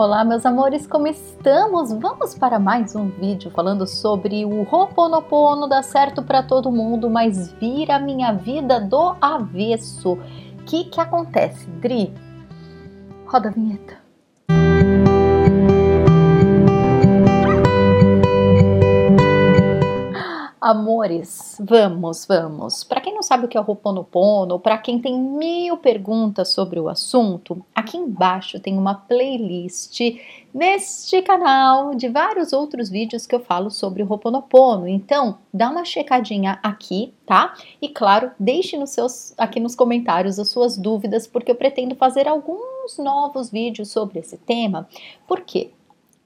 Olá, meus amores, como estamos? Vamos para mais um vídeo falando sobre o Ho'oponopono dá certo para todo mundo, mas vira a minha vida do avesso. O que que acontece, Dri? Roda a vinheta. Amores, vamos, vamos. Para quem não sabe o que é o Ho'oponopono, para quem tem mil perguntas sobre o assunto, aqui embaixo tem uma playlist neste canal de vários outros vídeos que eu falo sobre o Ho'oponopono. Então, dá uma checadinha aqui, tá? E claro, deixe nos seus aqui nos comentários as suas dúvidas, porque eu pretendo fazer alguns novos vídeos sobre esse tema. Por quê?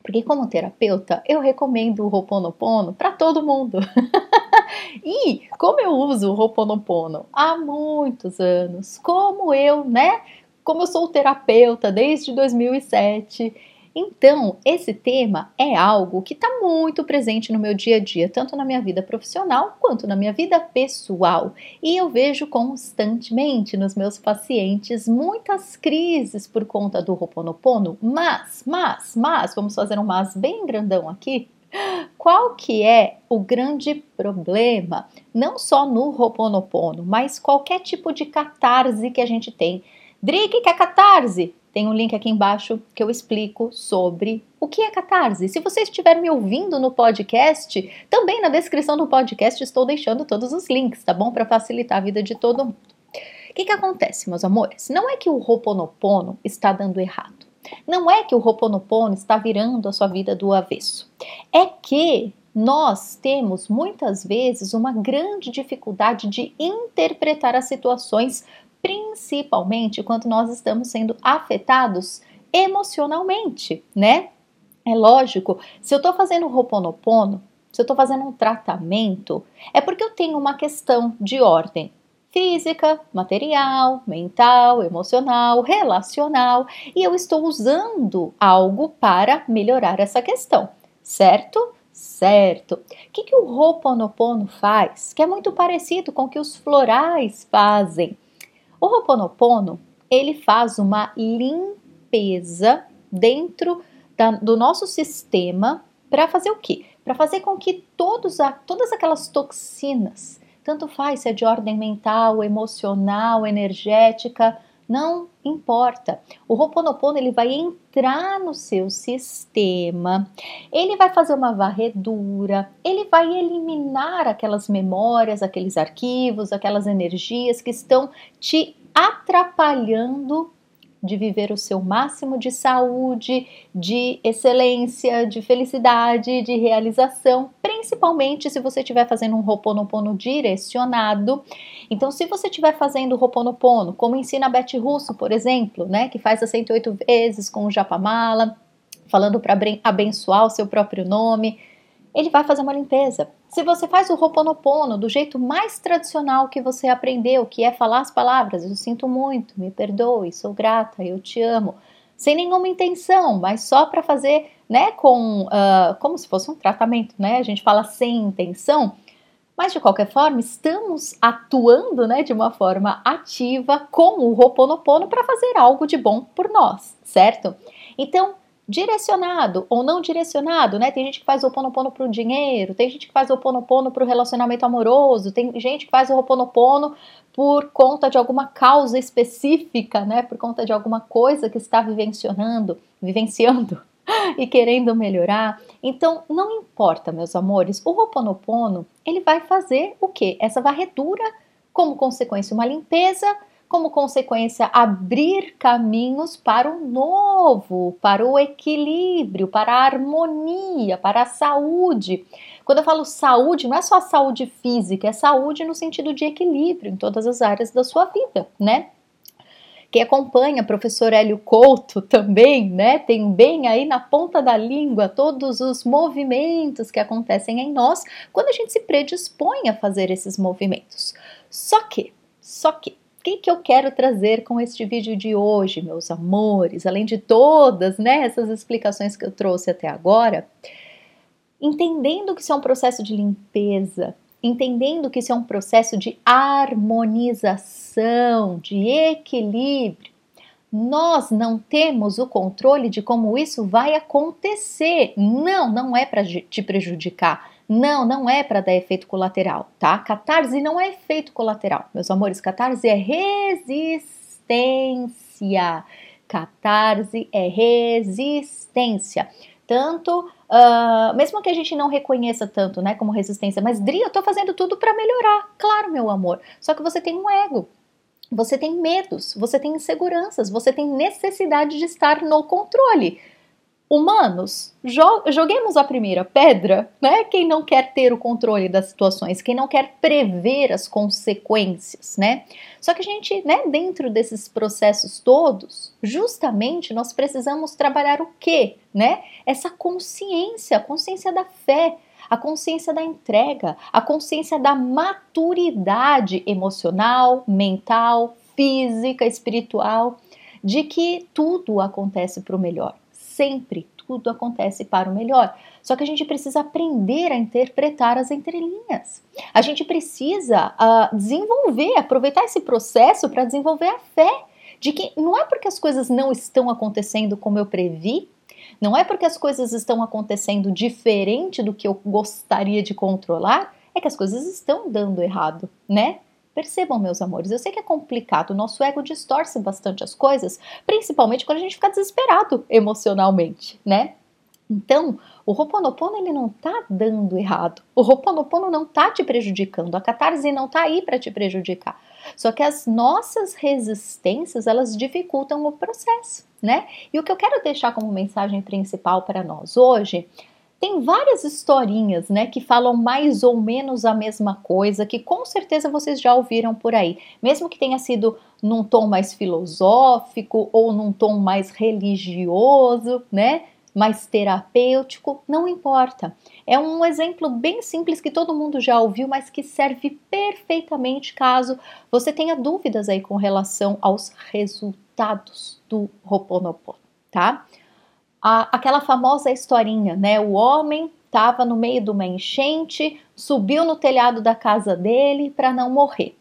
Porque como terapeuta, eu recomendo o Ho'oponopono para todo mundo. e como eu uso o Ho'oponopono há muitos anos, como eu, né, como eu sou terapeuta desde 2007, então, esse tema é algo que está muito presente no meu dia a dia, tanto na minha vida profissional quanto na minha vida pessoal. E eu vejo constantemente nos meus pacientes muitas crises por conta do Ho'oponopono, mas, mas, mas, vamos fazer um mas bem grandão aqui. Qual que é o grande problema, não só no Ho'oponopono, mas qualquer tipo de catarse que a gente tem? Dri, que é catarse? Tem um link aqui embaixo que eu explico sobre o que é catarse. Se você estiver me ouvindo no podcast, também na descrição do podcast estou deixando todos os links, tá bom? Para facilitar a vida de todo mundo. O que, que acontece, meus amores? Não é que o Ho'oponopono está dando errado. Não é que o Ho'oponopono está virando a sua vida do avesso. É que nós temos muitas vezes uma grande dificuldade de interpretar as situações principalmente quando nós estamos sendo afetados emocionalmente, né? É lógico, se eu estou fazendo Ho'oponopono, se eu estou fazendo um tratamento, é porque eu tenho uma questão de ordem física, material, mental, emocional, relacional, e eu estou usando algo para melhorar essa questão, certo? Certo. O que, que o Ho'oponopono faz? Que é muito parecido com o que os florais fazem. O Ho'oponopono, ele faz uma limpeza dentro da, do nosso sistema para fazer o quê? Para fazer com que todos a, todas aquelas toxinas, tanto faz se é de ordem mental, emocional, energética, não importa. O Ho'oponopono ele vai entrar no seu sistema, ele vai fazer uma varredura, ele vai eliminar aquelas memórias, aqueles arquivos, aquelas energias que estão te atrapalhando de viver o seu máximo de saúde, de excelência, de felicidade, de realização, principalmente se você estiver fazendo um Ho'oponopono direcionado. Então, se você estiver fazendo Ho'oponopono, como ensina a Beth Russo, por exemplo, né, que faz as 108 vezes com o Japamala, falando para abençoar o seu próprio nome, ele vai fazer uma limpeza. Se você faz o Ho'oponopono do jeito mais tradicional que você aprendeu, que é falar as palavras, eu sinto muito, me perdoe, sou grata, eu te amo, sem nenhuma intenção, mas só para fazer, né, com, uh, como se fosse um tratamento, né, a gente fala sem intenção, mas de qualquer forma, estamos atuando, né, de uma forma ativa com o Ho'oponopono para fazer algo de bom por nós, certo? Então, direcionado ou não direcionado, né? Tem gente que faz o Ho'oponopono para o dinheiro, tem gente que faz o Ho'oponopono para o relacionamento amoroso, tem gente que faz o Ho'oponopono por conta de alguma causa específica, né? Por conta de alguma coisa que está vivenciando, vivenciando e querendo melhorar. Então, não importa, meus amores, o Ho'oponopono, ele vai fazer o quê? Essa varredura como consequência uma limpeza como consequência, abrir caminhos para o novo, para o equilíbrio, para a harmonia, para a saúde. Quando eu falo saúde, não é só saúde física, é saúde no sentido de equilíbrio em todas as áreas da sua vida, né? Quem acompanha professor Hélio Couto também, né, tem bem aí na ponta da língua todos os movimentos que acontecem em nós quando a gente se predispõe a fazer esses movimentos. Só que, só que que, que eu quero trazer com este vídeo de hoje, meus amores? Além de todas né, essas explicações que eu trouxe até agora, entendendo que isso é um processo de limpeza, entendendo que isso é um processo de harmonização, de equilíbrio, nós não temos o controle de como isso vai acontecer. Não, não é para te prejudicar. Não, não é para dar efeito colateral, tá? Catarse não é efeito colateral. Meus amores, catarse é resistência. Catarse é resistência. Tanto, uh, mesmo que a gente não reconheça tanto, né, como resistência, mas Dri, eu tô fazendo tudo para melhorar. Claro, meu amor. Só que você tem um ego. Você tem medos, você tem inseguranças, você tem necessidade de estar no controle. Humanos, joguemos a primeira pedra, né? Quem não quer ter o controle das situações, quem não quer prever as consequências, né? Só que a gente, né, dentro desses processos todos, justamente nós precisamos trabalhar o quê, né? Essa consciência, a consciência da fé, a consciência da entrega, a consciência da maturidade emocional, mental, física, espiritual, de que tudo acontece para o melhor. Sempre tudo acontece para o melhor. Só que a gente precisa aprender a interpretar as entrelinhas. A gente precisa uh, desenvolver, aproveitar esse processo para desenvolver a fé de que não é porque as coisas não estão acontecendo como eu previ não é porque as coisas estão acontecendo diferente do que eu gostaria de controlar, é que as coisas estão dando errado, né? Percebam, meus amores, eu sei que é complicado, o nosso ego distorce bastante as coisas, principalmente quando a gente fica desesperado emocionalmente, né? Então, o Ho'oponopono ele não tá dando errado. O Ho'oponopono não tá te prejudicando. A catarse não tá aí para te prejudicar. Só que as nossas resistências, elas dificultam o processo, né? E o que eu quero deixar como mensagem principal para nós hoje tem várias historinhas, né, que falam mais ou menos a mesma coisa, que com certeza vocês já ouviram por aí, mesmo que tenha sido num tom mais filosófico ou num tom mais religioso, né? mais terapêutico, não importa. É um exemplo bem simples que todo mundo já ouviu, mas que serve perfeitamente caso você tenha dúvidas aí com relação aos resultados do Ho'oponopono, tá? A, aquela famosa historinha, né? O homem estava no meio de uma enchente, subiu no telhado da casa dele para não morrer.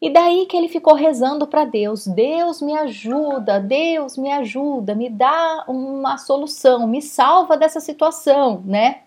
E daí que ele ficou rezando para Deus: Deus me ajuda, Deus me ajuda, me dá uma solução, me salva dessa situação, né?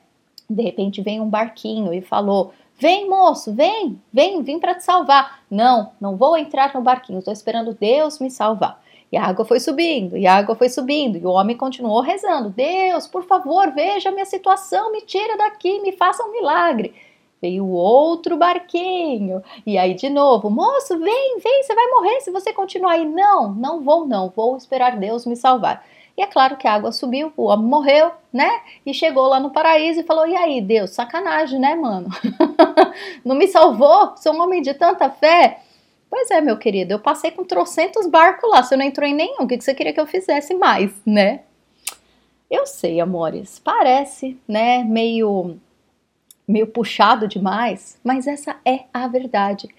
De repente vem um barquinho e falou: Vem, moço, vem, vem, vim para te salvar. Não, não vou entrar no barquinho, estou esperando Deus me salvar. E a água foi subindo, e a água foi subindo, e o homem continuou rezando: Deus, por favor, veja a minha situação, me tira daqui, me faça um milagre. Veio outro barquinho. E aí, de novo, moço, vem, vem, você vai morrer se você continuar aí. Não, não vou, não, vou esperar Deus me salvar. E é claro que a água subiu, o homem morreu, né? E chegou lá no paraíso e falou: E aí, Deus, sacanagem, né, mano? não me salvou? Sou um homem de tanta fé. Pois é, meu querido, eu passei com trocentos barcos lá, você não entrou em nenhum, o que você queria que eu fizesse mais, né? Eu sei, amores, parece, né, meio meio puxado demais, mas essa é a verdade.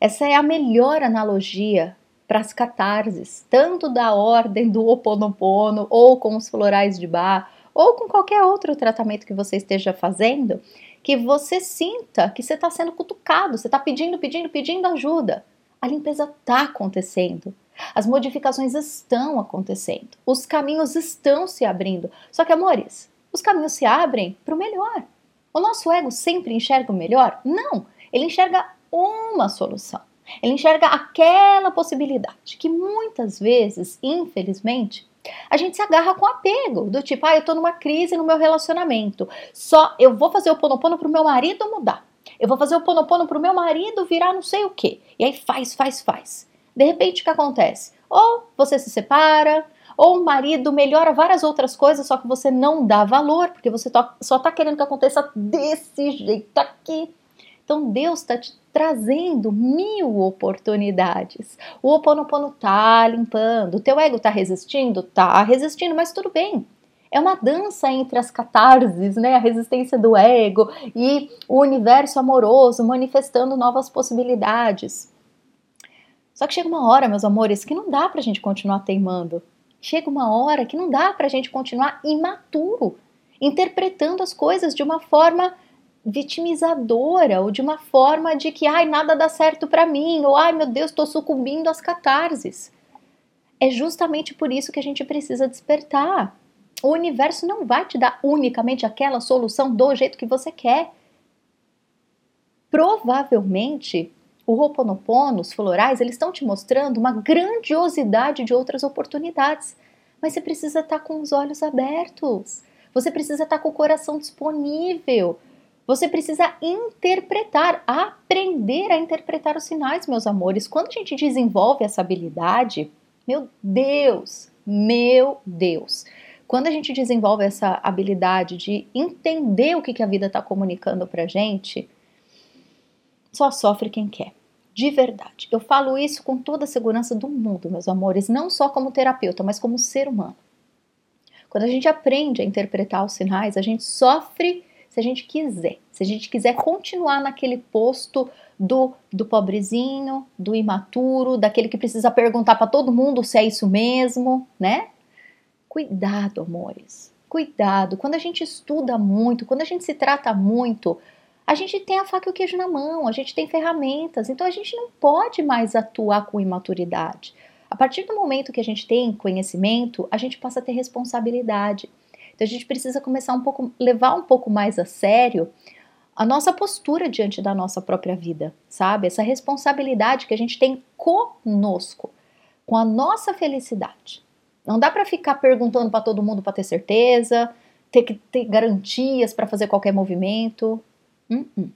Essa é a melhor analogia para as catarses, tanto da ordem do Oponopono, ou com os florais de bar, ou com qualquer outro tratamento que você esteja fazendo, que você sinta que você está sendo cutucado, você está pedindo, pedindo, pedindo ajuda. A limpeza está acontecendo. As modificações estão acontecendo. Os caminhos estão se abrindo. Só que, amores, os caminhos se abrem para o melhor. O nosso ego sempre enxerga o melhor? Não, ele enxerga uma solução. Ele enxerga aquela possibilidade que muitas vezes, infelizmente, a gente se agarra com apego, do tipo, ah, eu tô numa crise no meu relacionamento. Só eu vou fazer o ponopono pro meu marido mudar. Eu vou fazer o ponopono pro meu marido virar não sei o quê. E aí faz, faz, faz. De repente o que acontece? Ou você se separa, ou o marido melhora várias outras coisas, só que você não dá valor, porque você só está querendo que aconteça desse jeito aqui. Então Deus está te trazendo mil oportunidades. O Ho Oponopono tá limpando. O teu ego tá resistindo? Tá resistindo, mas tudo bem. É uma dança entre as catarses, né? A resistência do ego e o universo amoroso manifestando novas possibilidades. Só que chega uma hora, meus amores, que não dá pra gente continuar teimando chega uma hora que não dá para a gente continuar imaturo, interpretando as coisas de uma forma vitimizadora ou de uma forma de que ai nada dá certo para mim ou ai meu Deus estou sucumbindo às catarses. É justamente por isso que a gente precisa despertar. O universo não vai te dar unicamente aquela solução do jeito que você quer. Provavelmente, o Ho'oponopono, os florais, eles estão te mostrando uma grandiosidade de outras oportunidades. Mas você precisa estar com os olhos abertos. Você precisa estar com o coração disponível. Você precisa interpretar, aprender a interpretar os sinais, meus amores. Quando a gente desenvolve essa habilidade, meu Deus, meu Deus. Quando a gente desenvolve essa habilidade de entender o que, que a vida está comunicando para gente, só sofre quem quer. De verdade. Eu falo isso com toda a segurança do mundo, meus amores, não só como terapeuta, mas como ser humano. Quando a gente aprende a interpretar os sinais, a gente sofre se a gente quiser. Se a gente quiser continuar naquele posto do, do pobrezinho, do imaturo, daquele que precisa perguntar para todo mundo se é isso mesmo, né? Cuidado, amores. Cuidado. Quando a gente estuda muito, quando a gente se trata muito, a gente tem a faca e o queijo na mão, a gente tem ferramentas, então a gente não pode mais atuar com imaturidade. A partir do momento que a gente tem conhecimento, a gente passa a ter responsabilidade. Então a gente precisa começar um pouco, levar um pouco mais a sério a nossa postura diante da nossa própria vida, sabe? Essa responsabilidade que a gente tem conosco, com a nossa felicidade. Não dá para ficar perguntando para todo mundo para ter certeza, ter que ter garantias para fazer qualquer movimento. Uh -uh.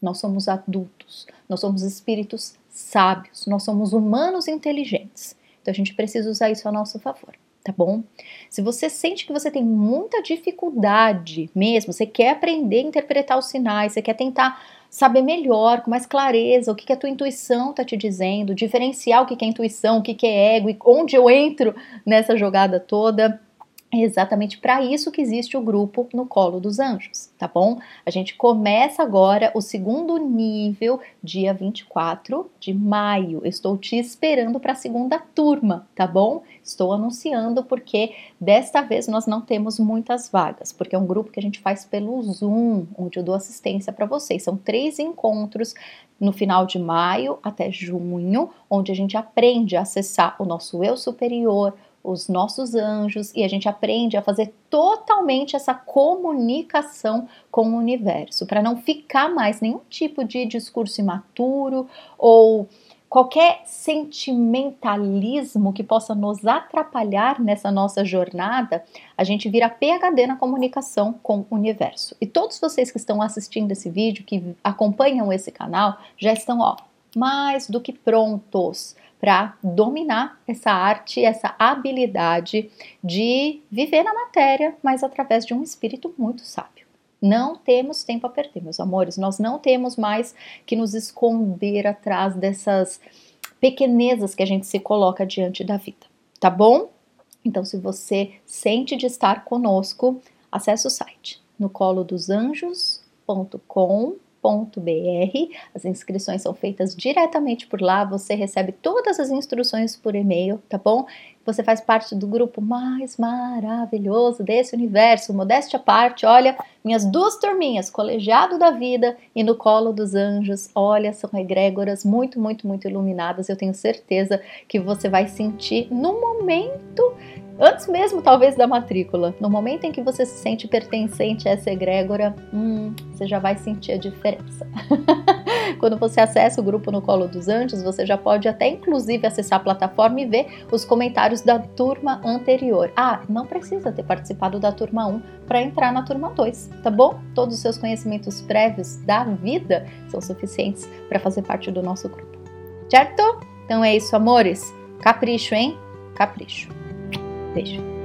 Nós somos adultos, nós somos espíritos sábios, nós somos humanos inteligentes. Então a gente precisa usar isso a nosso favor, tá bom? Se você sente que você tem muita dificuldade mesmo, você quer aprender a interpretar os sinais, você quer tentar saber melhor, com mais clareza, o que, que a tua intuição está te dizendo, diferenciar o que, que é intuição, o que, que é ego e onde eu entro nessa jogada toda, é exatamente para isso que existe o grupo no Colo dos Anjos, tá bom? A gente começa agora o segundo nível, dia 24 de maio. estou te esperando para a segunda turma, tá bom? Estou anunciando porque desta vez nós não temos muitas vagas, porque é um grupo que a gente faz pelo Zoom, onde eu dou assistência para vocês. São três encontros no final de maio até junho, onde a gente aprende a acessar o nosso eu superior, os nossos anjos e a gente aprende a fazer totalmente essa comunicação com o universo, para não ficar mais nenhum tipo de discurso imaturo ou qualquer sentimentalismo que possa nos atrapalhar nessa nossa jornada, a gente vira PhD na comunicação com o universo. E todos vocês que estão assistindo esse vídeo, que acompanham esse canal, já estão ó, mais do que prontos para dominar essa arte, essa habilidade de viver na matéria, mas através de um espírito muito sábio. Não temos tempo a perder, meus amores, nós não temos mais que nos esconder atrás dessas pequenezas que a gente se coloca diante da vida, tá bom? Então, se você sente de estar conosco, acesse o site no colo anjos.com as inscrições são feitas diretamente por lá, você recebe todas as instruções por e-mail, tá bom? Você faz parte do grupo mais maravilhoso desse universo, modéstia à parte, olha, minhas duas turminhas, Colegiado da Vida e no Colo dos Anjos, olha, são egrégoras muito, muito, muito iluminadas, eu tenho certeza que você vai sentir no momento Antes mesmo, talvez, da matrícula, no momento em que você se sente pertencente a essa egrégora, hum, você já vai sentir a diferença. Quando você acessa o grupo no Colo dos Anjos, você já pode até inclusive acessar a plataforma e ver os comentários da turma anterior. Ah, não precisa ter participado da turma 1 para entrar na turma 2, tá bom? Todos os seus conhecimentos prévios da vida são suficientes para fazer parte do nosso grupo. Certo? Então é isso, amores. Capricho, hein? Capricho. Beijo.